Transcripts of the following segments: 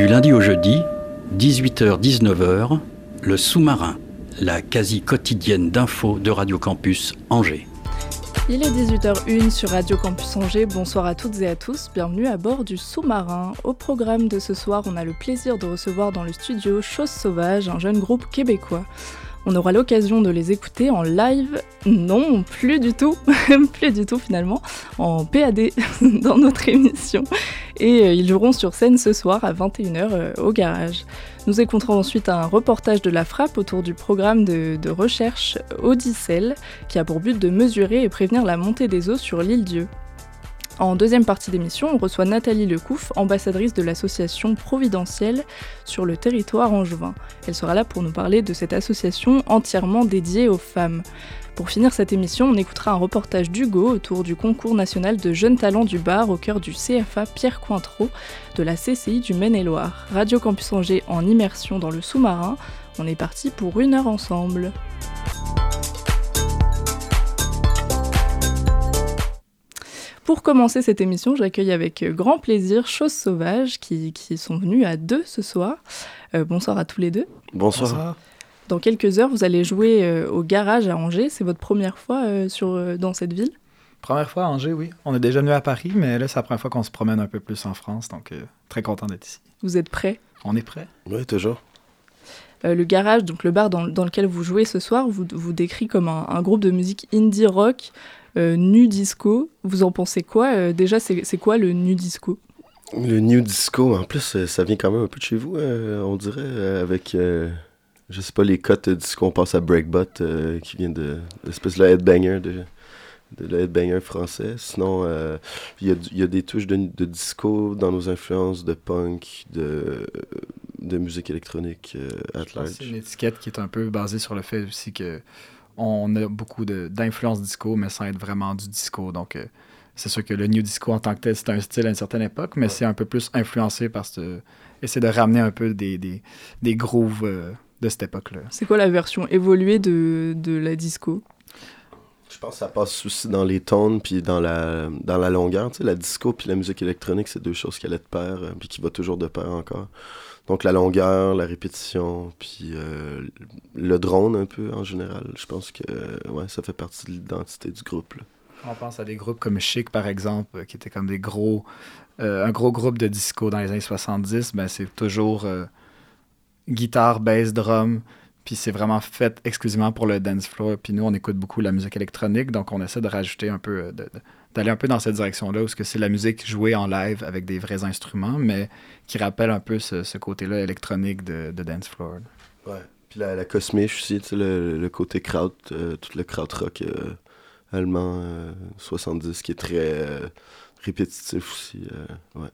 Du lundi au jeudi, 18h-19h, le sous-marin, la quasi quotidienne d'infos de Radio Campus Angers. Il est 18h01 sur Radio Campus Angers. Bonsoir à toutes et à tous. Bienvenue à bord du sous-marin. Au programme de ce soir, on a le plaisir de recevoir dans le studio Chose Sauvage, un jeune groupe québécois. On aura l'occasion de les écouter en live, non, plus du tout, plus du tout finalement, en PAD dans notre émission. Et euh, ils joueront sur scène ce soir à 21h euh, au garage. Nous écouterons ensuite un reportage de la frappe autour du programme de, recherche Odyssel, qui a pour but de mesurer et prévenir la montée des eaux sur l'île Dieu. En deuxième partie d'émission, on reçoit Nathalie Lecouf, ambassadrice de l'association Providentielle sur le territoire angevin. Elle sera là pour nous parler de cette association entièrement dédiée aux femmes. Pour finir cette émission, on écoutera un reportage d'Hugo autour du concours national de jeunes talents du bar au cœur du CFA Pierre Cointreau de la CCI du Maine-et-Loire. Radio Campus Angers en immersion dans le sous-marin. On est parti pour une heure ensemble. Pour commencer cette émission, j'accueille avec grand plaisir Chose Sauvage qui, qui sont venus à deux ce soir. Euh, bonsoir à tous les deux. Bonsoir. Dans quelques heures, vous allez jouer euh, au garage à Angers. C'est votre première fois euh, sur, euh, dans cette ville? Première fois à Angers, oui. On est déjà venu à Paris, mais là, c'est la première fois qu'on se promène un peu plus en France, donc euh, très content d'être ici. Vous êtes prêts? On est prêt Oui, toujours. Euh, Le garage, donc le bar dans, dans lequel vous jouez ce soir, vous, vous décrit comme un, un groupe de musique indie rock, euh, nu disco. Vous en pensez quoi? Euh, Déjà, c'est quoi le nu disco? Le New Disco, en plus, euh, ça vient quand même un peu de chez vous, euh, on dirait, euh, avec, euh, je sais pas, les cotes de disco, on passe à Breakbot, euh, qui vient de l'espèce de headbanger, de, de le headbanger français. Sinon, euh, il y, a, y des touches de, de disco dans nos influences de punk, de, de musique électronique euh, at pense C'est une étiquette qui est un peu basée sur le fait aussi que on a beaucoup de- d'influence disco, mais sans être vraiment du disco. Donc, euh, c'est sûr que le new disco en tant que tel, c'est un style à une certaine époque, mais c'est un peu plus influencé par ce. Essayer de ramener un peu des, des, des grooves euh, de cette époque-là. C'est quoi la version évoluée de, de la disco? Je pense que ça passe aussi dans les tones puis dans la, dans la longueur. Tu sais, la disco puis la musique électronique, c'est deux choses qui allaient de pair euh, puis qui vont toujours de pair encore. Donc la longueur, la répétition, puis euh, le drone un peu en général. Je pense que euh, ouais, ça fait partie de l'identité du groupe. là. On pense à des groupes comme Chic, par exemple, euh, qui étaient comme des gros. un gros groupe de disco dans les années 70, ben c'est toujours guitare, bass, drum. Puis c'est vraiment fait exclusivement pour le dance floor. Puis nous, on écoute beaucoup la musique électronique, donc on essaie de rajouter un peu, euh, d'aller un peu dans cette direction-là, où c'est la musique jouée en live avec des vrais instruments, mais qui rappelle un peu ce, côté-là électronique de, dance floor. Ouais. Puis la, la cosmiche aussi, tu sais, le, côté kraut, euh, tout le kraut rock euh, allemand euh, 70 qui est très euh, répétitif aussi. euh, ouais.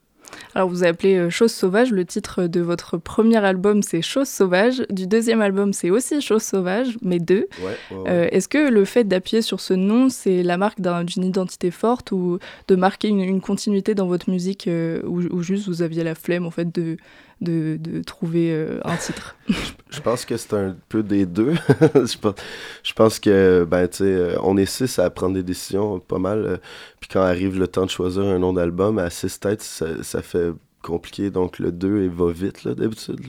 Alors vous appelez euh, Chose Sauvage, le titre de votre premier album c'est Chose Sauvage, du deuxième album c'est aussi Chose Sauvage, mais deux. Ouais, ouais, ouais. Euh, Est-ce que le fait d'appuyer sur ce nom c'est la marque d'un- d'une identité forte ou de marquer une, une continuité dans votre musique euh, ou, ou juste vous aviez la flemme en fait de, de, trouver euh, un titre Je pense que c'est un peu des deux. je, pense, que, ben, tu sais, euh, on est six à prendre des décisions pas mal. euh, Puis quand arrive le temps de choisir un nom d'album, à six têtes, ça, fait compliqué. Donc le 2, il va vite, là, d'habitude.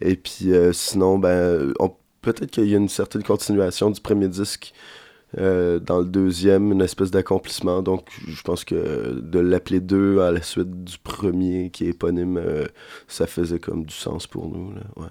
Et puis sinon, ben, peut-être qu'il y a une certaine continuation du premier disque. Euh, dans le deuxième, une espèce d'accomplissement. Donc, je pense que de l'appeler 2 à la suite du premier qui est éponyme, euh, ça faisait comme du sens pour nous. Là. Ouais.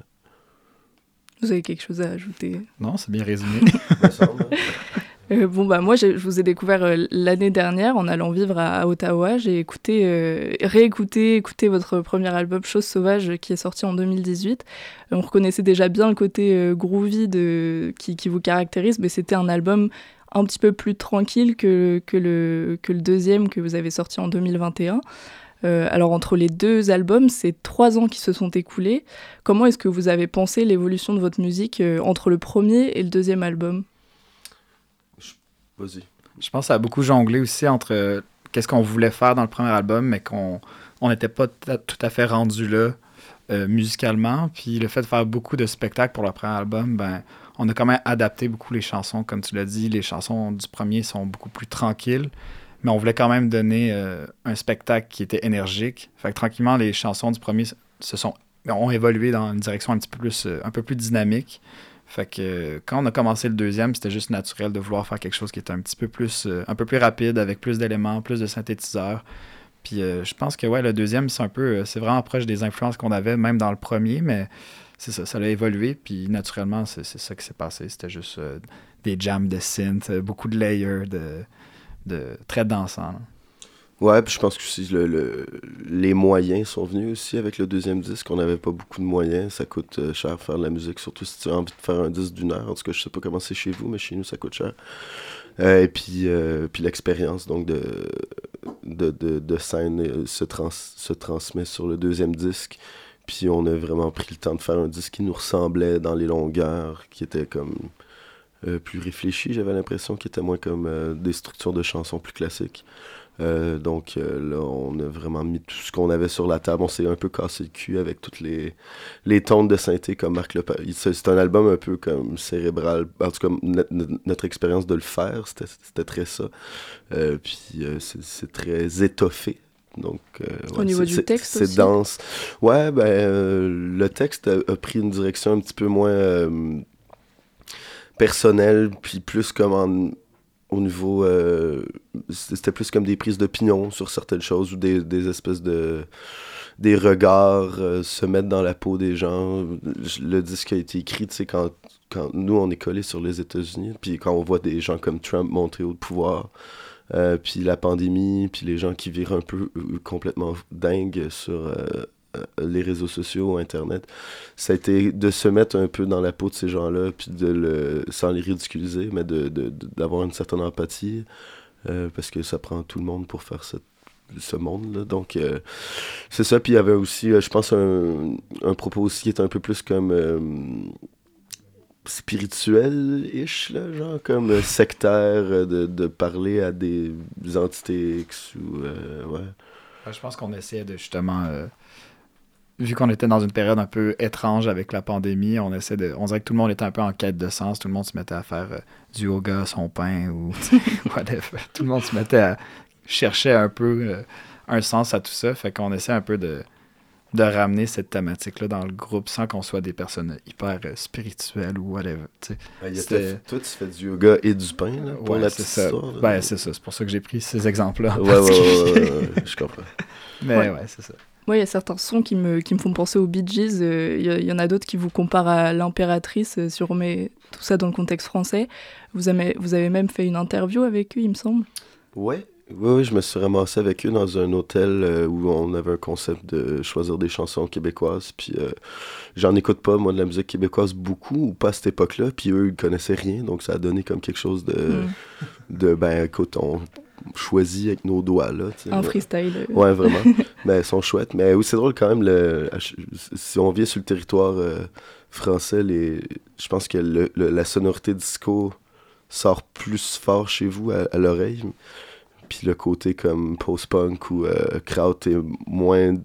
Vous avez quelque chose à ajouter? Non, c'est bien résumé. Euh, bon, bah, moi, je vous ai découvert euh, l'année dernière en allant vivre à, à Ottawa. J'ai écouté, euh, réécouté, écouté votre premier album Chose Sauvage qui est sorti en 2018. Euh, on reconnaissait déjà bien le côté groovy de, qui, vous caractérise, mais c'était un album un petit peu plus tranquille que, le, que le deuxième que vous avez sorti en 2021. Euh, alors entre les deux albums, c'est trois ans qui se sont écoulés. Comment est-ce que vous avez pensé l'évolution de votre musique entre le premier et le deuxième album? Je pense que ça a beaucoup jonglé aussi entre euh, qu'est-ce qu'on voulait faire dans le premier album, mais qu'on on n'était pas tout à fait rendu là euh, musicalement. Puis le fait de faire beaucoup de spectacles pour le premier album, ben, on a quand même adapté beaucoup les chansons. Comme tu l'as dit, les chansons du premier sont beaucoup plus tranquilles. Mais on voulait quand même donner euh, un spectacle qui était énergique. Fait que tranquillement, les chansons du premier se sont, ont évolué dans une direction un petit peu plus, un peu plus dynamique. Fait que quand on a commencé le deuxième, c'était juste naturel de vouloir faire quelque chose qui était un petit peu plus, euh, un peu plus rapide, avec plus d'éléments, plus de synthétiseurs. Puis euh, je pense que ouais, le deuxième, c'est un peu, euh, c'est vraiment proche des influences qu'on avait même dans le premier, mais c'est ça, ça a évolué. Puis naturellement, c'est ça qui s'est passé. C'était juste des jams de synth, beaucoup de layers, de, de très. Ouais, puis je pense que le, le- les moyens sont venus aussi avec le deuxième disque. On n'avait pas beaucoup de moyens. Ça coûte euh, cher faire de la musique, surtout si tu as envie de faire un disque d'une heure. En tout cas, je sais pas comment c'est chez vous, mais chez nous, ça coûte cher. Euh, et puis, euh, puis l'expérience donc de, de, de, scène se, se transmet sur le deuxième disque. Puis on a vraiment pris le temps de faire un disque qui nous ressemblait dans les longueurs, qui était comme plus réfléchi, j'avais l'impression, qui était moins comme des structures de chansons plus classiques. Euh, donc euh, là, on a vraiment mis tout ce qu'on avait sur la table. On s'est un peu cassé le cul avec toutes les, les de synthé comme Marc Lepage. C'est un album un peu comme cérébral. En tout cas, no- no- notre expérience de le faire, c'était très ça. Euh, puis c'est très étoffé. Donc, euh, Au ouais, niveau c'est- du texte C'est dense. Ouais, ben, euh, le texte a, a pris une direction un petit peu moins euh, personnelle, puis plus comme en- au niveau. euh, C'était plus comme des prises d'opinion sur certaines choses ou des, des espèces de. des regards, euh, se mettre dans la peau des gens. Le disque a été écrit, tu sais, quand, quand nous, on est collés sur les États-Unis, puis quand on voit des gens comme Trump monter au pouvoir. Euh, puis la pandémie, puis les gens qui virent un peu complètement dingues sur les réseaux sociaux, Internet. Ça a été de se mettre un peu dans la peau de ces gens-là, puis de le, sans les ridiculiser, mais de, de- d'avoir une certaine empathie, euh, parce que ça prend tout le monde pour faire ce monde-là. Donc, euh, c'est ça. Puis il y avait aussi, euh, je pense, un, propos aussi qui est un peu plus comme... euh, spirituel-ish, là, genre comme euh, sectaire, euh, de, de parler à des entités X ou... euh. Ouais, Je pense qu'on essayait de justement. Vu qu'on était dans une période un peu étrange avec la pandémie, on essaie de. On dirait que tout le monde était un peu en quête de sens. Tout le monde se mettait à faire euh, du yoga, son pain ou whatever. Tout le monde se mettait à chercher un peu euh, un sens à tout ça. Fait qu'on essaie un peu de, de ramener cette thématique-là dans le groupe sans qu'on soit des personnes hyper euh, spirituelles ou whatever. Ben, il y a toi, tu fais du yoga et du pain, là, pour Ouais, la c'est petite ça. histoire. là. Ben, c'est ça. C'est pour ça que j'ai pris ces exemples-là. Ouais, ouais, ouais, particulier. ouais, ouais, ouais, je comprends. Mais Ouais. ouais, c'est ça. Moi, il y a certains sons qui me, qui me font penser aux Bee Gees. euh, Il y, en a d'autres qui vous comparent à l'impératrice, si on remet tout ça dans le contexte français. Vous avez, vous avez même fait une interview avec eux, il me semble. Ouais. Oui, oui, je me suis ramassé avec eux dans un hôtel euh, où on avait un concept de choisir des chansons québécoises. Puis euh, j'en écoute pas, moi, de la musique québécoise beaucoup, ou pas à cette époque-là. Puis eux, ils connaissaient rien, donc ça a donné comme quelque chose de, Mm. de ben, écoute, on choisit avec nos doigts, là. Un freestyle. Ouais, vraiment. mais elles sont chouettes. Mais oui, c'est drôle quand même. Le, si on vient sur le territoire euh, français, les, je pense que le- le- la sonorité disco sort plus fort chez vous à, à l'oreille. Puis le côté comme post-punk ou euh, kraut est moins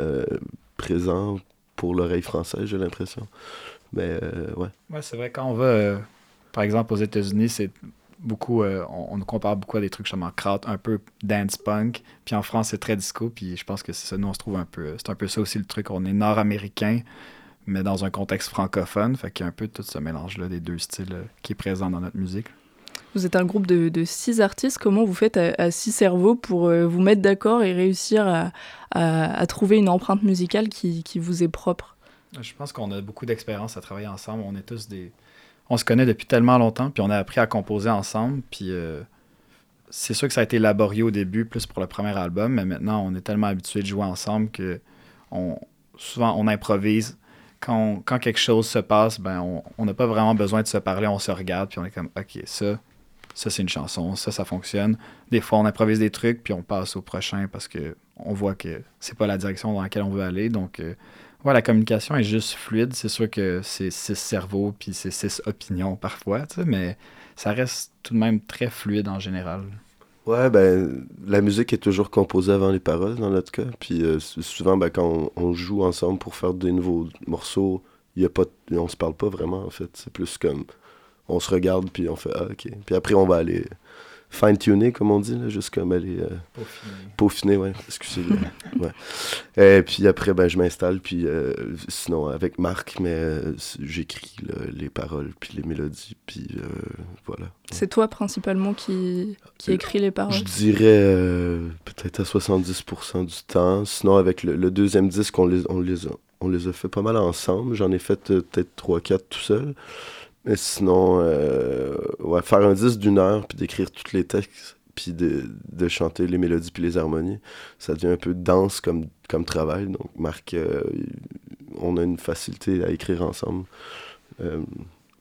euh, présent pour l'oreille française, j'ai l'impression. Mais euh, ouais. Ouais, c'est vrai, quand on va, euh, par exemple, aux États-Unis, c'est beaucoup, euh, on, on nous compare beaucoup à des trucs justement kraut, un peu dance punk, puis en France, c'est très disco, puis je pense que c'est ça, nous, on se trouve un peu, c'est un peu ça aussi le truc, on est nord-américain, mais dans un contexte francophone, fait qu'il y a un peu tout ce mélange-là des deux styles euh, qui est présent dans notre musique. Vous êtes un groupe de, de six artistes. Comment vous faites à, à six cerveaux pour euh, vous mettre d'accord et réussir à, à- à trouver une empreinte musicale qui, qui vous est propre? Je pense qu'on a beaucoup d'expérience à travailler ensemble. On est tous des. On se connaît depuis tellement longtemps, puis on a appris à composer ensemble. Puis euh, c'est sûr que ça a été laborieux au début, plus pour le premier album, mais maintenant on est tellement habitués de jouer ensemble que souvent on improvise. Quand, quelque chose se passe, ben on on n'a pas vraiment besoin de se parler, on se regarde, puis on est comme, ok, ça, ça c'est une chanson, ça ça fonctionne. Des fois on improvise des trucs puis on passe au prochain parce que on voit que c'est pas la direction dans laquelle on veut aller. Donc euh, ouais, la communication est juste fluide. C'est sûr que c'est six cerveaux puis c'est six opinions parfois, mais ça reste tout de même très fluide en général. Ouais, ben, la musique est toujours composée avant les paroles dans notre cas. Puis euh, souvent, ben, quand on, joue ensemble pour faire des nouveaux morceaux, y a pas, on se parle pas vraiment en fait. C'est plus comme on se regarde puis on fait ah ok. Puis après on va aller fine-tuner comme on dit, là, juste comme aller euh, peaufiner, ouais. Excusez-moi. ouais. Et puis après, ben, je m'installe, puis euh, sinon avec Marc, mais euh, j'écris les paroles puis les mélodies, puis euh, voilà. C'est toi principalement qui, qui écrit les paroles? Je dirais euh, peut-être à 70% du temps. Sinon, avec le, le deuxième disque, on les, on, les a, on les a fait pas mal ensemble. J'en ai fait euh, peut-être 3-4 tout seul. Mais sinon, euh, ouais, faire un disque d'une heure, puis d'écrire tous les textes, puis de, de chanter les mélodies puis les harmonies, ça devient un peu dense comme, comme travail. Donc, Marc, euh, on a une facilité à écrire ensemble. Euh,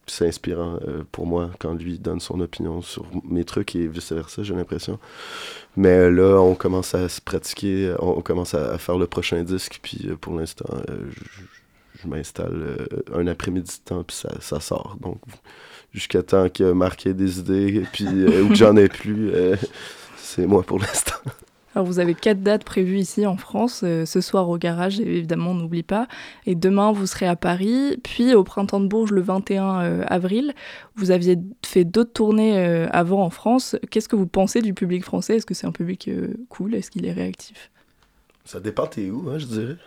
c'est inspirant pour moi quand lui donne son opinion sur mes trucs et vice-versa, j'ai l'impression. Mais là, on commence à se pratiquer, on, commence à, faire le prochain disque, puis pour l'instant, je, m'installe euh, un après-midi de temps, puis ça, ça sort. Donc, jusqu'à temps que Marc ait des idées, puis, euh, ou que j'en ai plus, euh, c'est moi pour l'instant. Alors vous avez quatre dates prévues ici en France, ce soir au garage évidemment on n'oublie pas, et demain vous serez à Paris, puis au printemps de Bourges le 21 euh, avril. Vous aviez fait d'autres tournées avant en France. Qu'est-ce que vous pensez du public français? Est-ce que c'est un public cool? Est-ce qu'il est réactif? Ça dépend t'es où, hein, je dirais.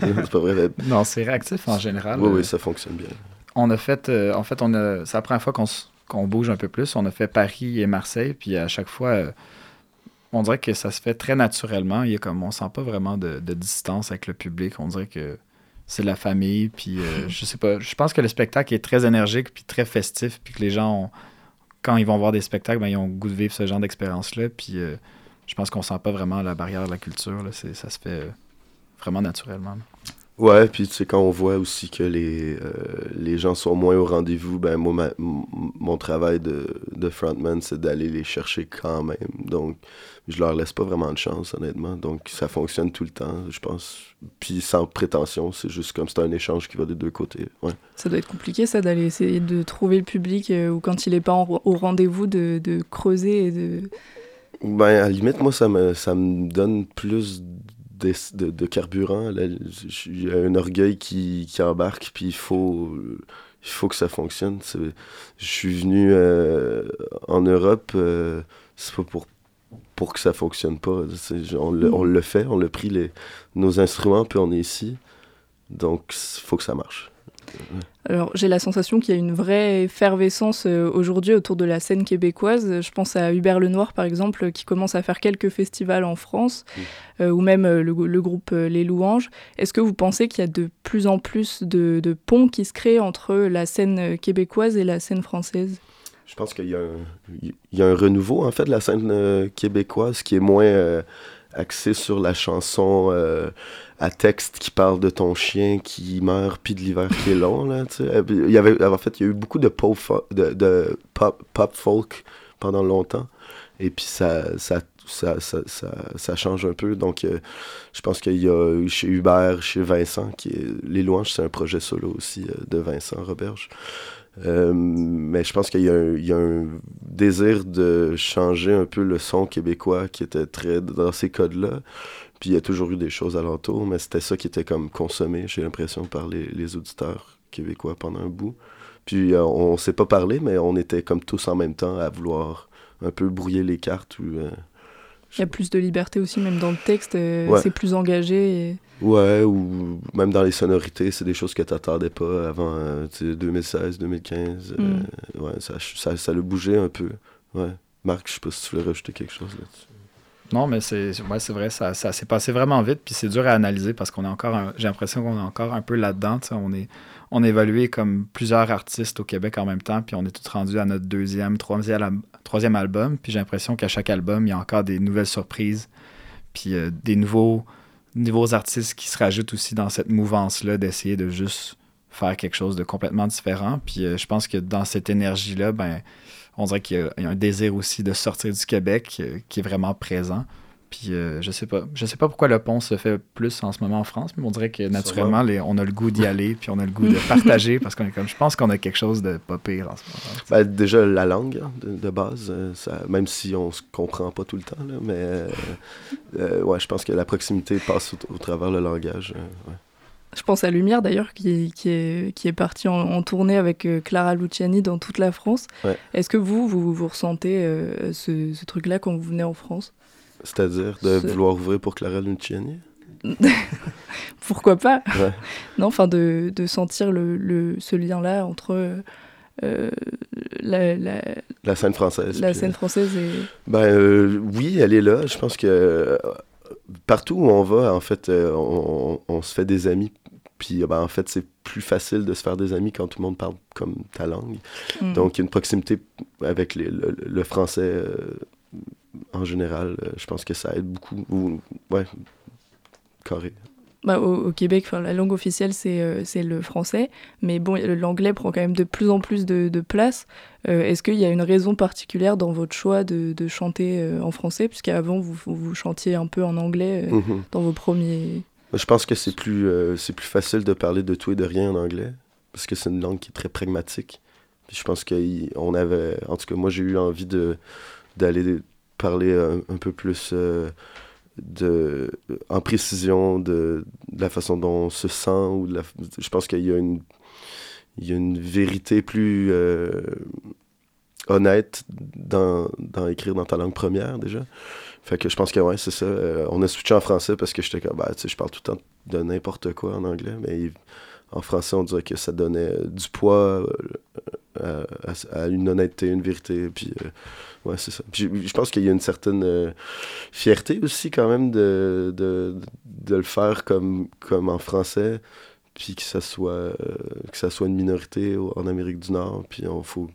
C'est pas vrai. Non, c'est réactif en général. Oui, oui, ça fonctionne bien. On a fait, euh, en fait, on a, c'est la première fois qu'on, bouge un peu plus. On a fait Paris et Marseille, puis à chaque fois, euh, on dirait que ça se fait très naturellement. Il y a comme, on sent pas vraiment de, de distance avec le public. On dirait que c'est la famille, puis euh, je sais pas. Je pense que le spectacle est très énergique, puis très festif, puis que les gens, ont- quand ils vont voir des spectacles, ben, ils ont le goût de vivre ce genre d'expérience-là. Puis je pense qu'on sent pas vraiment la barrière de la culture. Là. C'est, ça se fait vraiment naturellement. Ouais, puis tu sais, quand on voit aussi que les, euh, les gens sont moins au rendez-vous, ben moi, ma- mon travail de, de frontman, c'est d'aller les chercher quand même. Donc, je leur laisse pas vraiment de chance, honnêtement. Donc, ça fonctionne tout le temps, je pense. Puis sans prétention, c'est juste comme c'est un échange qui va des deux côtés. Ouais. Ça doit être compliqué ça d'aller essayer de trouver le public euh, ou quand il n'est pas en- au rendez-vous de, de creuser et de... Ben, à la limite, moi, ça me, ça me donne plus de, de, carburant. Il y a un orgueil qui, qui embarque, puis il faut, il faut que ça fonctionne. Je suis venu euh, en Europe, euh, c'est pas pour, pour que ça fonctionne pas. C'est- On le, on le fait, on a pris les, nos instruments, puis on est ici. Donc, il faut que ça marche. Alors j'ai la sensation qu'il y a une vraie effervescence euh, aujourd'hui autour de la scène québécoise. Je pense à Hubert Lenoir par exemple qui commence à faire quelques festivals en France euh, ou même euh, le, le groupe Les Louanges. Est-ce que vous pensez qu'il y a de plus en plus de, de ponts qui se créent entre la scène québécoise et la scène française? Je pense qu'il y, a un- il y a un renouveau, en fait, de la scène euh, québécoise qui est moins euh, axé sur la chanson euh, à texte qui parle de ton chien qui meurt puis de l'hiver qui est long. Là, tu il y avait, en fait, il y a eu beaucoup de pop, de, pop, folk pendant longtemps. Et puis ça, ça, ça, ça, ça, change un peu. Donc, euh, je pense qu'il y a chez Hubert, chez Vincent, qui est, Les Louanges, c'est un projet solo aussi euh, de Vincent Roberge. Euh, mais je pense qu'il y, a un- il y a un désir de changer un peu le son québécois qui était très dans ces codes-là. Puis il y a toujours eu des choses alentour, mais c'était ça qui était comme consommé, j'ai l'impression, par les, les auditeurs québécois pendant un bout. Puis euh, on s'est pas parlé, mais on était comme tous en même temps à vouloir un peu brouiller les cartes. Ou, euh, Il y a plus de liberté aussi même dans le texte, euh, Ouais. c'est plus engagé. et- Ouais, ou même dans les sonorités, c'est des choses que t'attendais pas avant euh, tu sais, 2016, 2015. euh, Mm. ouais, ça, ça, ça l'a bougé un peu. Ouais. Marc, je sais pas si tu voulais rajouter quelque chose là-dessus. Non, mais c'est ouais, c'est vrai, ça, ça s'est passé vraiment vite, puis c'est dur à analyser parce qu'on est encore, j'ai l'impression qu'on est encore un peu là-dedans. On est, on est évalué comme plusieurs artistes au Québec en même temps, puis on est tous rendus à notre deuxième, troisième, troisième album, puis j'ai l'impression qu'à chaque album, il y a encore des nouvelles surprises, puis euh, des nouveaux, nouveaux artistes qui se rajoutent aussi dans cette mouvance-là d'essayer de juste faire quelque chose de complètement différent. Puis euh, je pense que dans cette énergie-là, ben, on dirait qu'il y, a un désir aussi de sortir du Québec euh, qui est vraiment présent. Puis euh, je sais pas. Je sais pas pourquoi le pont se fait plus en ce moment en France, mais on dirait que naturellement, les, on a le goût d'y aller, puis on a le goût de partager, parce qu'on est comme. Je pense qu'on a quelque chose de pas pire en ce moment. Ben, déjà, la langue, hein, de, base, euh, ça, même si on se comprend pas tout le temps, là, mais euh, ouais, je pense que la proximité passe au, travers le langage. Je pense à Lumière d'ailleurs, qui, qui, est, qui est parti en, tournée avec Clara Luciani dans toute la France. Est-ce que vous, vous, vous ressentez ce, ce truc-là quand vous venez en France? C'est-à-dire de vouloir ouvrir pour Clara Luciani? Pourquoi pas? Non, enfin de, de, sentir le, le ce lien-là entre euh, la, la, la, scène française. La scène française et... Ben euh, oui, elle est là. Je pense que euh, partout où on va, en fait, on, on, se fait des amis. Puis ben, en fait, c'est plus facile de se faire des amis quand tout le monde parle comme ta langue. Mm. Donc, il y a une proximité avec les, le, le, français en général, euh, je pense que ça aide beaucoup. Ou, ouais, carré. Bah, au, Québec, la langue officielle, c'est euh, le français. Mais bon, l'anglais prend quand même de plus en plus de, de place. Euh, est-ce qu'il y a une raison particulière dans votre choix de, de chanter en français? Puisqu'avant, vous, vous chantiez un peu en anglais mhm. dans vos premiers... Je pense que c'est plus, plus facile de parler de tout et de rien en anglais. Parce que c'est une langue qui est très pragmatique. Puis je pense qu'on avait... En tout cas, moi, j'ai eu envie d'aller parler un, peu plus euh, de, en précision de, la façon dont on se sent. Ou je pense qu'il y a une, il y a une vérité plus euh, honnête dans, dans, écrire dans ta langue première déjà. Fait que je pense que ouais, c'est ça. Euh, on a switché en français parce que j'étais comme, bah, tu sais, je parle tout le temps de n'importe quoi en anglais, mais en français, on dirait que ça donnait du poids à, à, une honnêteté, une vérité. Puis Ouais, c'est ça. je, pense qu'il y a une certaine euh, fierté aussi, quand même, de, le faire comme, en français, puis que ça soit, euh, que ça soit une minorité en Amérique du Nord. Puis faut.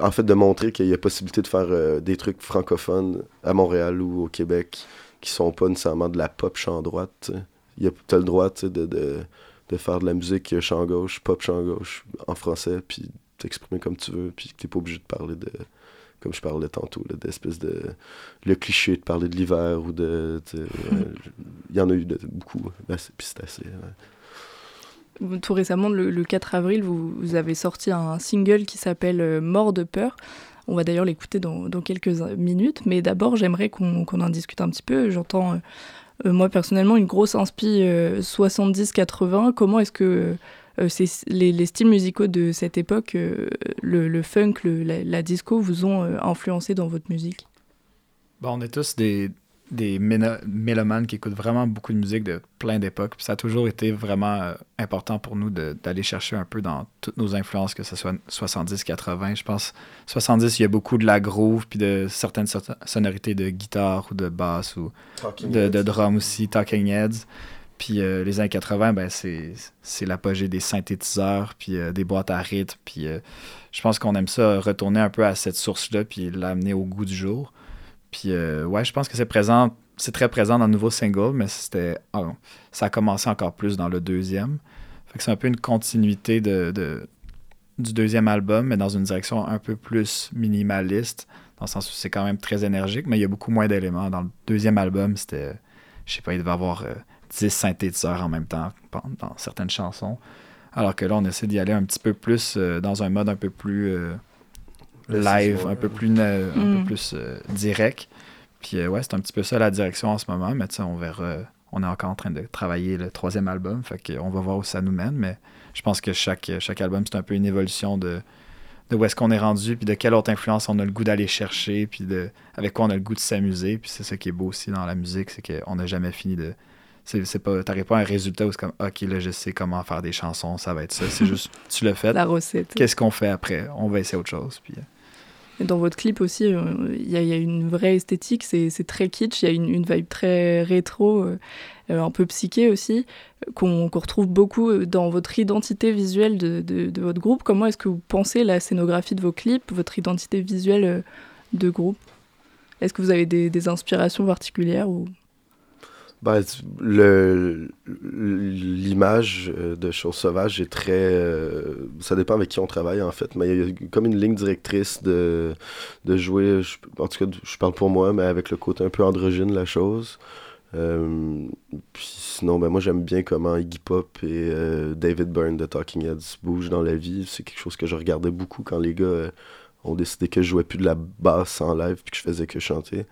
En fait, de montrer qu'il y a possibilité de faire euh, des trucs francophones à Montréal ou au Québec qui sont pas nécessairement de la pop chant droite. Tu as le droit de, de, faire de la musique chant gauche, pop chant gauche en français, puis t'exprimer comme tu veux, puis que t'es pas obligé de parler de comme je parlais tantôt, d'espèce de. Le cliché de parler de l'hiver ou de. Il y en a eu beaucoup. Ben, puis c'est assez. Tout récemment, le, 4 avril, vous, avez sorti un single qui s'appelle euh, Mort de peur. On va d'ailleurs l'écouter dans, quelques minutes, mais d'abord j'aimerais qu'on en discute un petit peu. J'entends, euh, moi personnellement, une grosse inspi 70-80. Comment est-ce que euh, les, styles musicaux de cette époque, euh, le, funk, la, disco, vous ont euh, influencé dans votre musique? Bon, On est tous des, des mélomanes qui écoutent vraiment beaucoup de musique de plein d'époques. Ça a toujours été vraiment important pour nous d'aller chercher un peu dans toutes nos influences, que ce soit 70-80. Je pense 70, il y a beaucoup de la groove, puis de certaines sonorités de guitare ou de basse ou de, de, drum aussi, Talking Heads. Puis euh, les années 80, ben, c'est l'apogée des synthétiseurs, puis euh, des boîtes à rythme. Puis euh, je pense qu'on aime ça, retourner un peu à cette source-là, puis l'amener au goût du jour. Puis ouais, je pense que c'est présent, c'est très présent dans le nouveau single, mais c'était, ah, ça a commencé encore plus dans le deuxième. Fait que c'est un peu une continuité de, du deuxième album, mais dans une direction un peu plus minimaliste, dans le sens où c'est quand même très énergique, mais il y a beaucoup moins d'éléments. Dans le deuxième album, c'était, je sais pas, il devait avoir 10 synthétiseurs en même temps dans certaines chansons. Alors que là, on essaie d'y aller un petit peu plus euh, dans un mode un peu plus euh, live, un peu plus, un peu mm. plus euh, direct. Puis ouais, c'est un petit peu ça la direction en ce moment, mais on verra. on est encore en train de travailler le troisième album, fait qu'on va voir où ça nous mène, mais je pense que chaque, chaque album, c'est un peu une évolution de, de où est-ce qu'on est rendu, puis de quelle autre influence on a le goût d'aller chercher, puis de avec quoi on a le goût de s'amuser. Puis c'est ça qui est beau aussi dans la musique, c'est qu'on n'a jamais fini de, c'est pas t'arrives pas à un résultat où c'est comme ok là je sais comment faire des chansons ça va être ça c'est juste tu le fais la recette qu'est-ce qu'on fait après? On va essayer autre chose puis euh. dans votre clip aussi euh, il y, a une vraie esthétique c'est très kitsch il y a une, vibe très rétro euh, un peu psyché aussi qu'on retrouve beaucoup dans votre identité visuelle de, de, votre groupe comment est-ce que vous pensez la scénographie de vos clips votre identité visuelle de groupe? Est-ce que vous avez des, des inspirations particulières ou? Ben, l'image euh, de Chose Sauvage est très. euh, ça dépend avec qui on travaille, en fait. Mais il y a comme une ligne directrice de, de jouer. en tout cas, je parle pour moi, mais avec le côté un peu androgyne de la chose. Euh, puis sinon, ben, moi, j'aime bien comment Iggy Pop et David Byrne de Talking Heads bougent dans la vie. C'est quelque chose que je regardais beaucoup quand les gars ont décidé que je jouais plus de la basse en live puis que je faisais que chanter.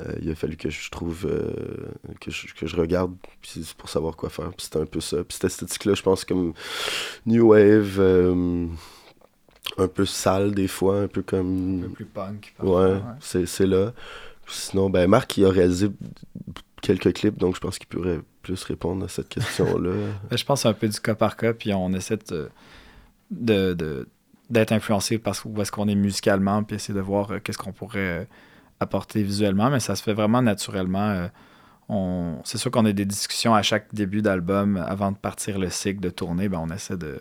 Euh, il a fallu que je trouve euh, que, je, que je regarde pour savoir quoi faire. Puis c'était un peu ça. Puis cette esthétique-là, je pense comme New Wave, euh, un peu sale des fois, un peu Un comme. peu plus punk. Ouais, parfois, c'est c'est là. Sinon, ben Marc, il a réalisé quelques clips, donc je pense qu'il pourrait plus répondre à cette question-là. Ben, Je pense un peu du cas par cas, puis on essaie de, de- d'être influencé par où est-ce qu'on est musicalement, puis essayer de voir qu'est-ce qu'on pourrait apporter visuellement, mais ça se fait vraiment naturellement. euh, on, c'est sûr qu'on a des discussions à chaque début d'album avant de partir le cycle de tournée, ben on essaie de,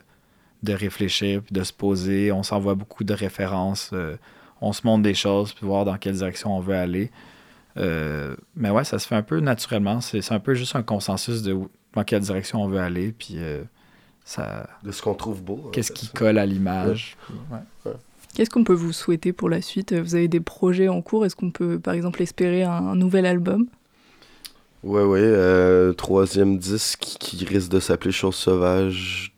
de réfléchir, puis de se poser, on s'envoie beaucoup de références, euh, on se montre des choses, puis voir dans quelle direction on veut aller. Euh, mais ouais, ça se fait un peu naturellement. C'est, c'est un peu juste un consensus de où- dans quelle direction on veut aller, puis euh, ça, De ce qu'on trouve beau. qu'est-ce qui colle à l'image. ouais. Qu'est-ce qu'on peut vous souhaiter pour la suite? Vous avez des projets en cours? Est-ce qu'on peut par exemple espérer un, un nouvel album? Ouais, ouais. euh, troisième disque qui, risque de s'appeler Chose Sauvage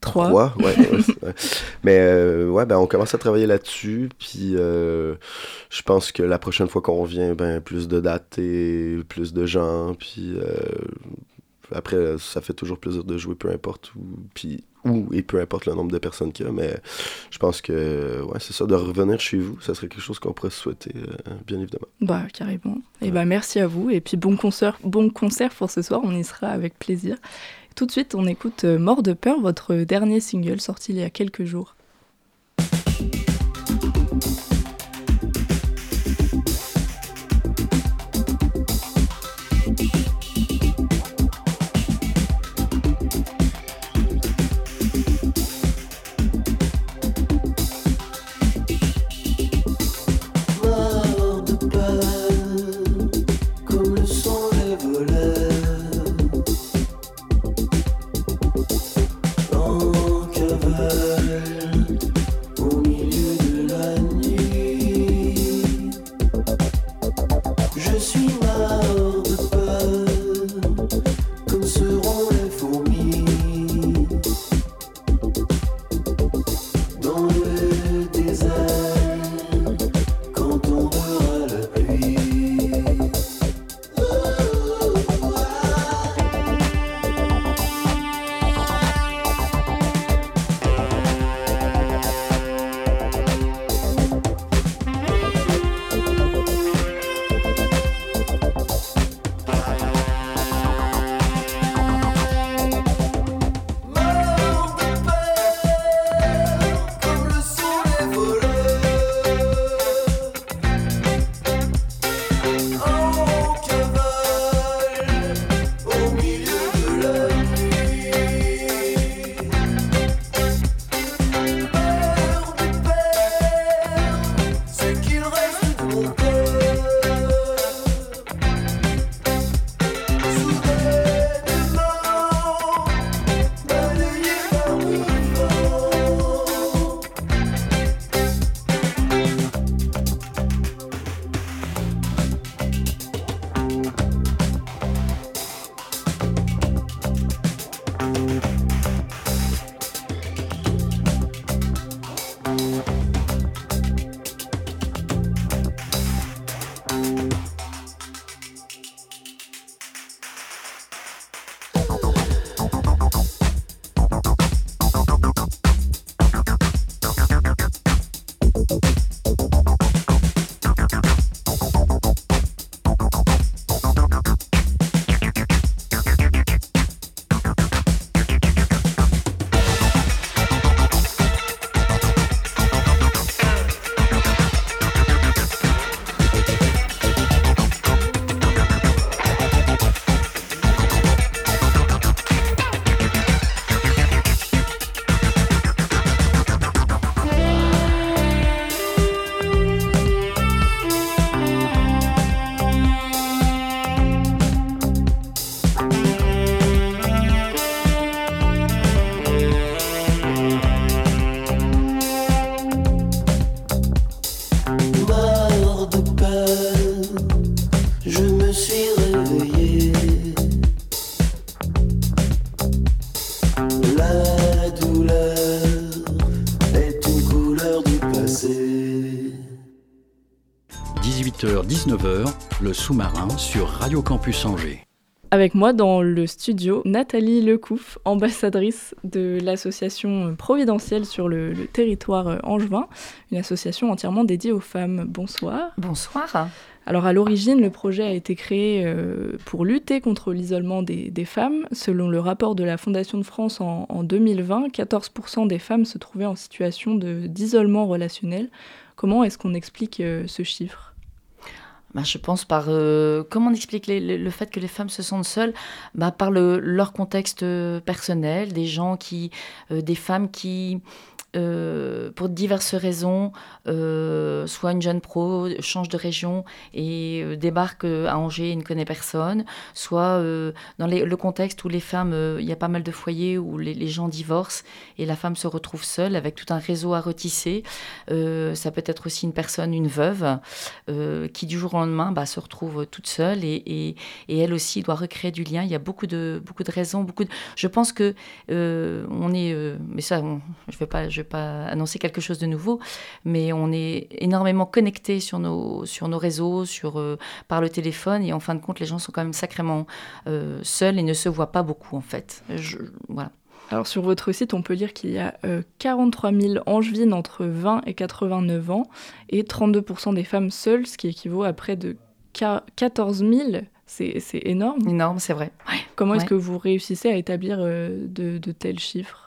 Trois. 3. Ouais, ouais, ouais. Mais euh, ouais, ben on commence à travailler là-dessus. Puis euh, je pense que la prochaine fois qu'on revient, ben plus de dates et plus de gens. Puis euh, après, ça fait toujours plaisir de jouer, peu importe où. Puis où et peu importe le nombre de personnes qu'il y a. Mais je pense que ouais, c'est ça, de revenir chez vous, ça serait quelque chose qu'on pourrait souhaiter, euh, bien évidemment. Bah carrément. Et bah merci à vous et puis bon concert, bon concert pour ce soir, on y sera avec plaisir. Tout de suite, on écoute euh, Mort de peur, votre dernier single sorti il y a quelques jours. Sous-marin sur Radio Campus Angers. Avec moi dans le studio, Nathalie Lecouf, ambassadrice de l'association Providentielle sur le, le territoire euh, angevin, une association entièrement dédiée aux femmes. Bonsoir. Bonsoir. Alors à l'origine, le projet a été créé euh, pour lutter contre l'isolement des, des femmes. Selon le rapport de la Fondation de France en, en 2020, 14% des femmes se trouvaient en situation d'isolement relationnel. Comment est-ce qu'on explique euh, ce chiffre? Bah, je pense par euh, comment on explique le, fait que les femmes se sentent seules? Bah, par le, leur contexte euh, personnel, des gens qui, euh, des femmes qui, euh, pour diverses raisons, euh, soit une jeune pro change de région et euh, débarque à Angers et ne connaît personne, soit dans le contexte où les femmes, il y a pas mal de foyers où les, gens divorcent et la femme se retrouve seule avec tout un réseau à retisser. Ça peut être aussi une personne, une veuve, qui du jour au lendemain bah, se retrouve toute seule et, elle aussi doit recréer du lien. Il y a beaucoup de, beaucoup de raisons. Beaucoup. Je pense que on est, mais ça, je ne vais, pas- je pas annoncer quelque chose de nouveau, mais on est énormément connectés sur nos, sur nos réseaux, sur, euh, par le téléphone et en fin de compte, les gens sont quand même sacrément euh, seuls et ne se voient pas beaucoup en fait. Je- voilà. Alors sur votre site, on peut lire qu'il y a euh, 43 000 angevines entre 20 et 89 ans et 32% des femmes seules, ce qui équivaut à près de qua- 14 000. C'est énorme. Énorme, c'est vrai. Ouais. Comment est-ce que vous réussissez à établir euh, de, de tels chiffres?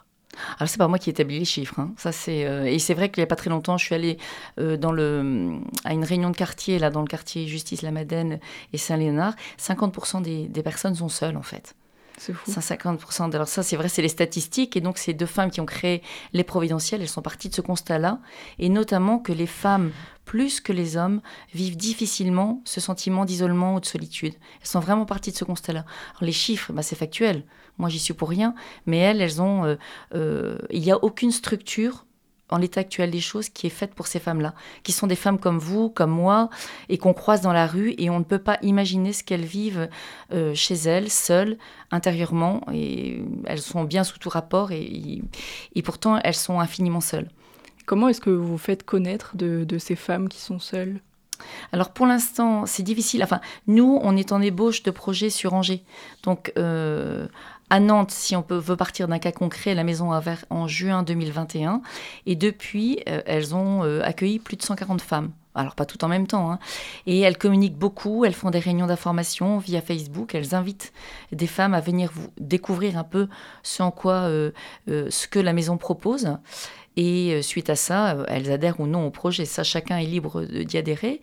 Alors c'est pas moi qui établis les chiffres, hein. ça c'est euh, et c'est vrai qu'il y a pas très longtemps, je suis allée euh, dans le à une réunion de quartier là dans le quartier Justice la Madeleine et Saint-Léonard, 50% des, des personnes sont seules en fait. C'est fou. 150%. Alors ça, c'est vrai, c'est les statistiques. Et donc, ces deux femmes qui ont créé les providentielles, elles sont parties de ce constat-là. Et notamment que les femmes, plus que les hommes, vivent difficilement ce sentiment d'isolement ou de solitude. Elles sont vraiment parties de ce constat-là. Alors, les chiffres, bah, c'est factuel. Moi, j'y suis pour rien. Mais elles, elles ont... euh, euh, il n'y a aucune structure en l'état actuel des choses qui est faite pour ces femmes-là, qui sont des femmes comme vous, comme moi, et qu'on croise dans la rue, et on ne peut pas imaginer ce qu'elles vivent euh, chez elles, seules, intérieurement, et elles sont bien sous tout rapport, et, et pourtant elles sont infiniment seules. Comment est-ce que vous faites connaître de, de ces femmes qui sont seules? Alors pour l'instant, c'est difficile. Enfin, nous, on est en ébauche de projets sur Angers. Donc, euh, à Nantes, si on veut partir d'un cas concret, la maison a ouvert en juin 2021. Et depuis, euh, elles ont euh, accueilli plus de 140 femmes. Alors pas tout en même temps. hein. Et elles communiquent beaucoup, elles font des réunions d'information via Facebook, elles invitent des femmes à venir vous découvrir un peu ce euh, ce que la maison propose. Et suite à ça, elles adhèrent ou non au projet. Ça, chacun est libre d'y adhérer.